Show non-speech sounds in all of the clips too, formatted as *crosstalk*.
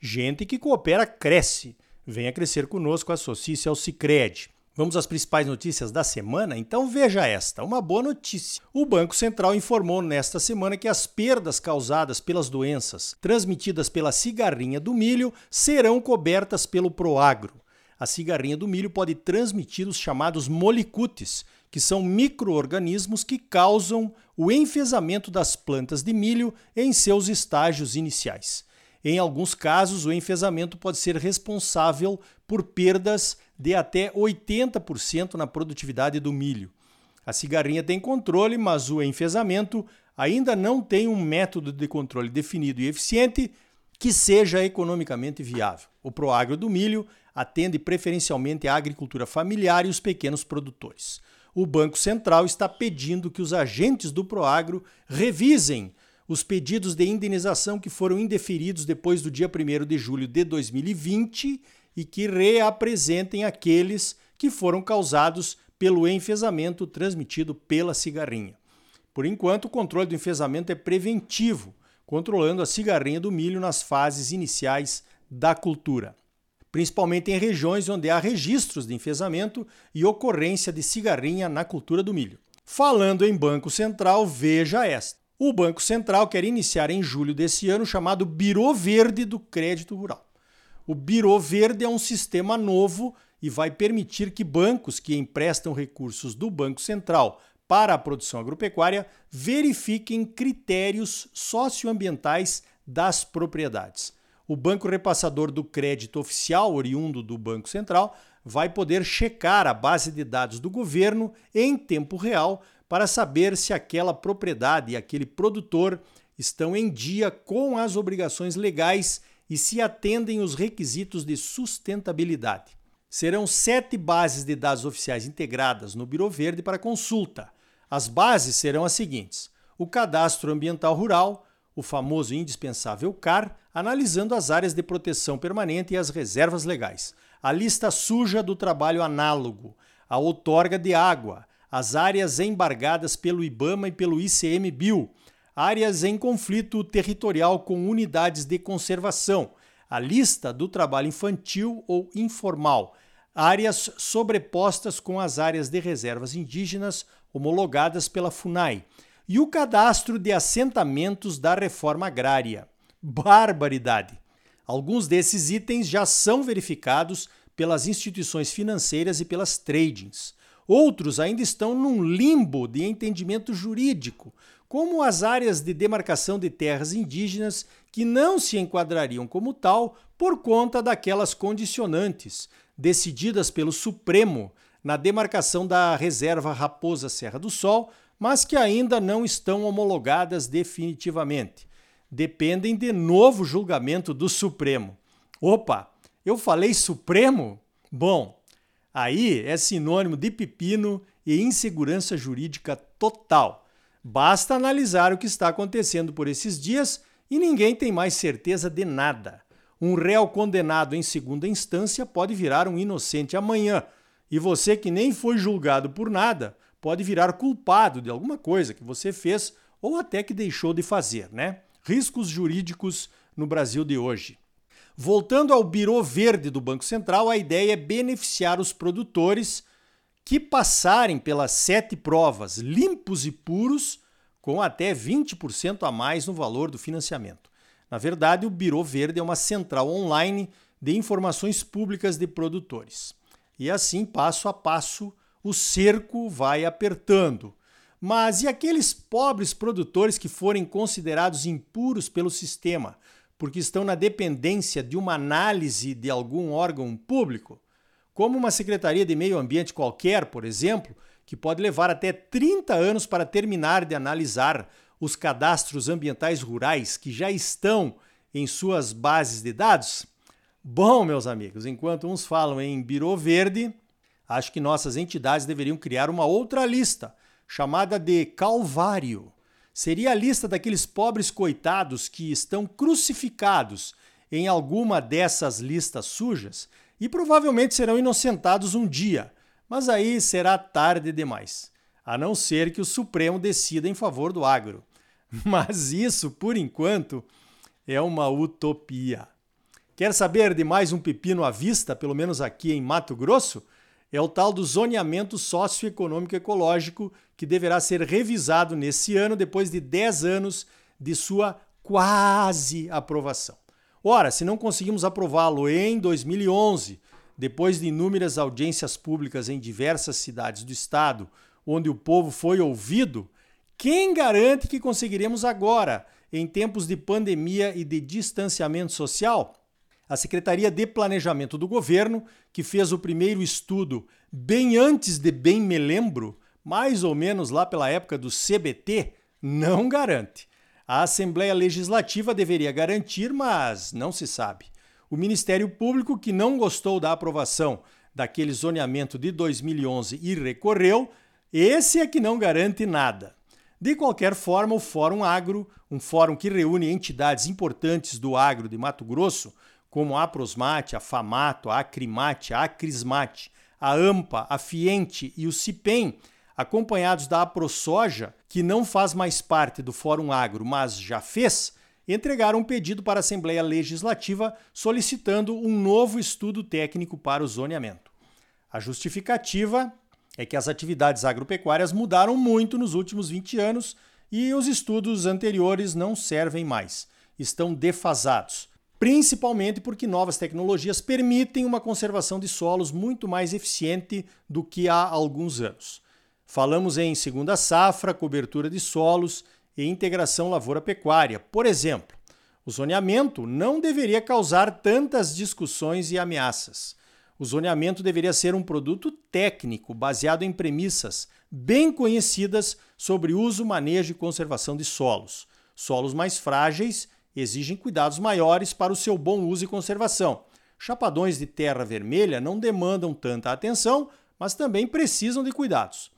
gente que coopera cresce. Venha crescer conosco, associe-se ao Cicred. Vamos às principais notícias da semana? Então veja esta, uma boa notícia. O Banco Central informou nesta semana que as perdas causadas pelas doenças transmitidas pela cigarrinha do milho serão cobertas pelo Proagro. A cigarrinha do milho pode transmitir os chamados molicutes, que são microorganismos que causam o enfesamento das plantas de milho em seus estágios iniciais. Em alguns casos, o enfesamento pode ser responsável por perdas de até 80% na produtividade do milho. A cigarrinha tem controle, mas o enfesamento ainda não tem um método de controle definido e eficiente que seja economicamente viável. O Proagro do milho atende preferencialmente a agricultura familiar e os pequenos produtores. O Banco Central está pedindo que os agentes do Proagro revisem os pedidos de indenização que foram indeferidos depois do dia 1 de julho de 2020 e que reapresentem aqueles que foram causados pelo enfesamento transmitido pela cigarrinha. Por enquanto, o controle do enfesamento é preventivo, controlando a cigarrinha do milho nas fases iniciais da cultura, principalmente em regiões onde há registros de enfesamento e ocorrência de cigarrinha na cultura do milho. Falando em Banco Central, veja esta. O Banco Central quer iniciar em julho desse ano o chamado Biro Verde do Crédito Rural. O Biro Verde é um sistema novo e vai permitir que bancos que emprestam recursos do Banco Central para a produção agropecuária verifiquem critérios socioambientais das propriedades. O banco repassador do crédito oficial, oriundo do Banco Central, vai poder checar a base de dados do governo em tempo real para saber se aquela propriedade e aquele produtor estão em dia com as obrigações legais e se atendem os requisitos de sustentabilidade. Serão sete bases de dados oficiais integradas no Biro Verde para consulta. As bases serão as seguintes: o Cadastro Ambiental Rural, o famoso indispensável CAR, analisando as áreas de proteção permanente e as reservas legais, a lista suja do trabalho análogo, a outorga de água, as áreas embargadas pelo IBAMA e pelo ICMBio, áreas em conflito territorial com unidades de conservação, a lista do trabalho infantil ou informal, áreas sobrepostas com as áreas de reservas indígenas homologadas pela FUNAI e o cadastro de assentamentos da reforma agrária. Barbaridade! Alguns desses itens já são verificados pelas instituições financeiras e pelas tradings. Outros ainda estão num limbo de entendimento jurídico, como as áreas de demarcação de terras indígenas que não se enquadrariam como tal por conta daquelas condicionantes decididas pelo Supremo na demarcação da reserva Raposa Serra do Sol, mas que ainda não estão homologadas definitivamente. Dependem de novo julgamento do Supremo. Opa, eu falei Supremo? Bom, aí é sinônimo de pepino e insegurança jurídica total. Basta analisar o que está acontecendo por esses dias e ninguém tem mais certeza de nada. Um réu condenado em segunda instância pode virar um inocente amanhã, e você que nem foi julgado por nada pode virar culpado de alguma coisa que você fez ou até que deixou de fazer, né? Riscos jurídicos no Brasil de hoje. Voltando ao Biro Verde do Banco Central, a ideia é beneficiar os produtores que passarem pelas sete provas limpos e puros, com até 20% a mais no valor do financiamento. Na verdade, o Biro Verde é uma central online de informações públicas de produtores. E assim, passo a passo, o cerco vai apertando. Mas e aqueles pobres produtores que forem considerados impuros pelo sistema, porque estão na dependência de uma análise de algum órgão público? como uma secretaria de meio ambiente qualquer, por exemplo, que pode levar até 30 anos para terminar de analisar os cadastros ambientais rurais que já estão em suas bases de dados? Bom, meus amigos, enquanto uns falam em Biro Verde, acho que nossas entidades deveriam criar uma outra lista, chamada de Calvário. Seria a lista daqueles pobres coitados que estão crucificados em alguma dessas listas sujas e provavelmente serão inocentados um dia, mas aí será tarde demais, a não ser que o Supremo decida em favor do agro. *laughs* Mas isso, por enquanto, é uma utopia. Quer saber de mais um pepino à vista, pelo menos aqui em Mato Grosso? É o tal do zoneamento socioeconômico ecológico que deverá ser revisado nesse ano, depois de 10 anos de sua quase aprovação. Ora, se não conseguimos aprová-lo em 2011, depois de inúmeras audiências públicas em diversas cidades do estado, onde o povo foi ouvido, quem garante que conseguiremos agora, em tempos de pandemia e de distanciamento social? A Secretaria de Planejamento do Governo, que fez o primeiro estudo bem antes de bem me lembro, mais ou menos lá pela época do CBT, não garante. A Assembleia Legislativa deveria garantir, mas não se sabe. O Ministério Público, que não gostou da aprovação daquele zoneamento de 2011 e recorreu, esse é que não garante nada. De qualquer forma, o Fórum Agro, um fórum que reúne entidades importantes do agro de Mato Grosso, como a Prosmate, a Famato, a Acrimate, a Acrismate, a AMPA, a Fiente e o CIPEM, acompanhados da AproSoja, que não faz mais parte do Fórum Agro, mas já fez, entregaram um pedido para a Assembleia Legislativa solicitando um novo estudo técnico para o zoneamento. A justificativa é que as atividades agropecuárias mudaram muito nos últimos 20 anos e os estudos anteriores não servem mais, estão defasados principalmente porque novas tecnologias permitem uma conservação de solos muito mais eficiente do que há alguns anos. Falamos em segunda safra, cobertura de solos e integração lavoura-pecuária. Por exemplo, o zoneamento não deveria causar tantas discussões e ameaças. O zoneamento deveria ser um produto técnico baseado em premissas bem conhecidas sobre uso, manejo e conservação de solos. Solos mais frágeis exigem cuidados maiores para o seu bom uso e conservação. Chapadões de terra vermelha não demandam tanta atenção, mas também precisam de cuidados.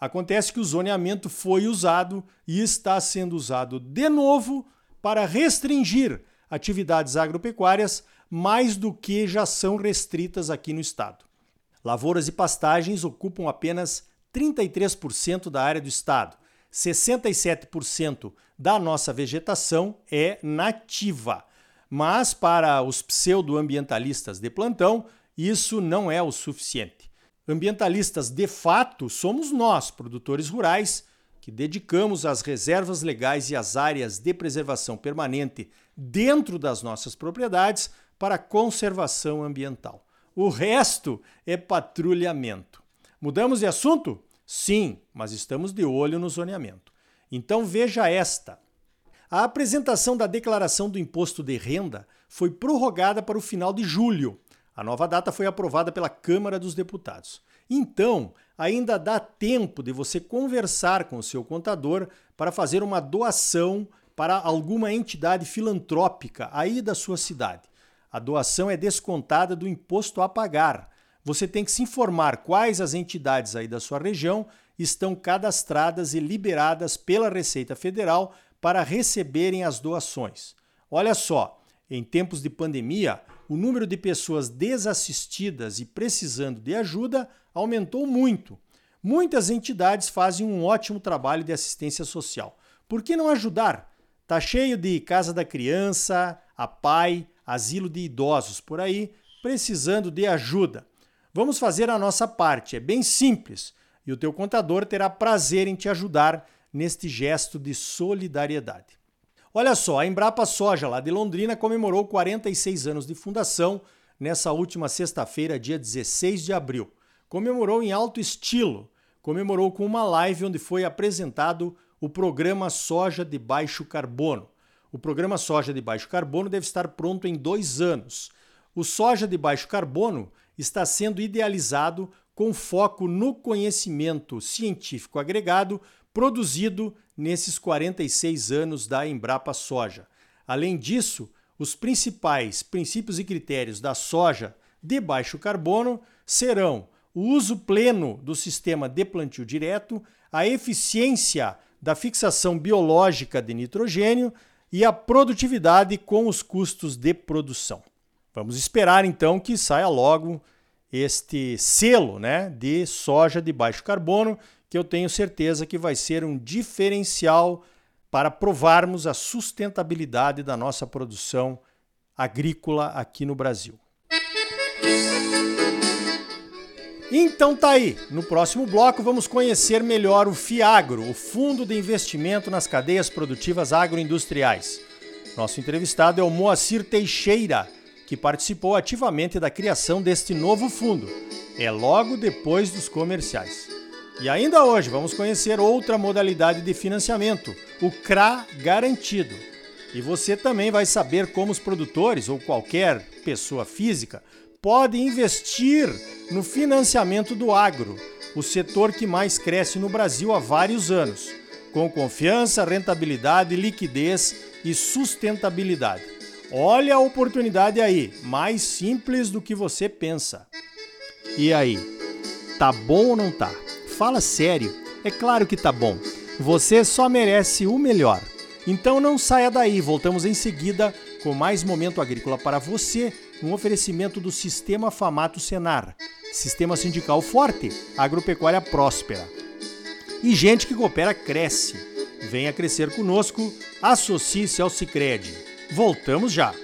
Acontece que o zoneamento foi usado e está sendo usado de novo para restringir atividades agropecuárias mais do que já são restritas aqui no estado. Lavouras e pastagens ocupam apenas 33% da área do estado 67% da nossa vegetação é nativa. Mas para os pseudoambientalistas de plantão, isso não é o suficiente. Ambientalistas de fato somos nós, produtores rurais, que dedicamos as reservas legais e as áreas de preservação permanente dentro das nossas propriedades para conservação ambiental. O resto é patrulhamento. Mudamos de assunto? Sim, mas estamos de olho no zoneamento. Então veja esta. A apresentação da declaração do imposto de renda foi prorrogada para o final de julho. A nova data foi aprovada pela Câmara dos Deputados. Então, ainda dá tempo de você conversar com o seu contador para fazer uma doação para alguma entidade filantrópica aí da sua cidade. A doação é descontada do imposto a pagar você tem que se informar quais as entidades aí da sua região estão cadastradas e liberadas pela Receita Federal para receberem as doações. Olha só, em tempos de pandemia, o número de pessoas desassistidas e precisando de ajuda aumentou muito. Muitas entidades fazem um ótimo trabalho de assistência social. Por que não ajudar? Tá cheio de casa da criança, a pai, asilo de idosos por aí, precisando de ajuda. Vamos fazer a nossa parte, é bem simples e o teu contador terá prazer em te ajudar neste gesto de solidariedade. Olha só, a Embrapa Soja lá de Londrina comemorou 46 anos de fundação nessa última sexta-feira, dia 16 de abril. Comemorou em alto estilo, comemorou com uma live onde foi apresentado o programa Soja de Baixo Carbono. O programa Soja de Baixo Carbono deve estar pronto em dois anos. O soja de baixo carbono está sendo idealizado com foco no conhecimento científico agregado produzido nesses 46 anos da Embrapa Soja. Além disso, os principais princípios e critérios da soja de baixo carbono serão o uso pleno do sistema de plantio direto, a eficiência da fixação biológica de nitrogênio e a produtividade com os custos de produção. Vamos esperar então que saia logo este selo né, de soja de baixo carbono, que eu tenho certeza que vai ser um diferencial para provarmos a sustentabilidade da nossa produção agrícola aqui no Brasil. Então tá aí. No próximo bloco vamos conhecer melhor o FIAGRO, o Fundo de Investimento nas Cadeias Produtivas Agroindustriais. Nosso entrevistado é o Moacir Teixeira, que participou ativamente da criação deste novo fundo. É logo depois dos comerciais. E ainda hoje vamos conhecer outra modalidade de financiamento, o CRA Garantido. E você também vai saber como os produtores ou qualquer pessoa física pode investir no financiamento do agro, o setor que mais cresce no Brasil há vários anos, com confiança, rentabilidade, liquidez e sustentabilidade. Olha a oportunidade aí, mais simples do que você pensa. E aí, tá bom ou não tá? Fala sério. É claro que tá bom. Você só merece o melhor. Então não saia daí, voltamos em seguida com mais momento agrícola para você um oferecimento do Sistema Famato Senar, Sistema Sindical Forte, Agropecuária Próspera. E gente que coopera cresce. Venha crescer conosco, associe-se ao Sicredi. Voltamos já.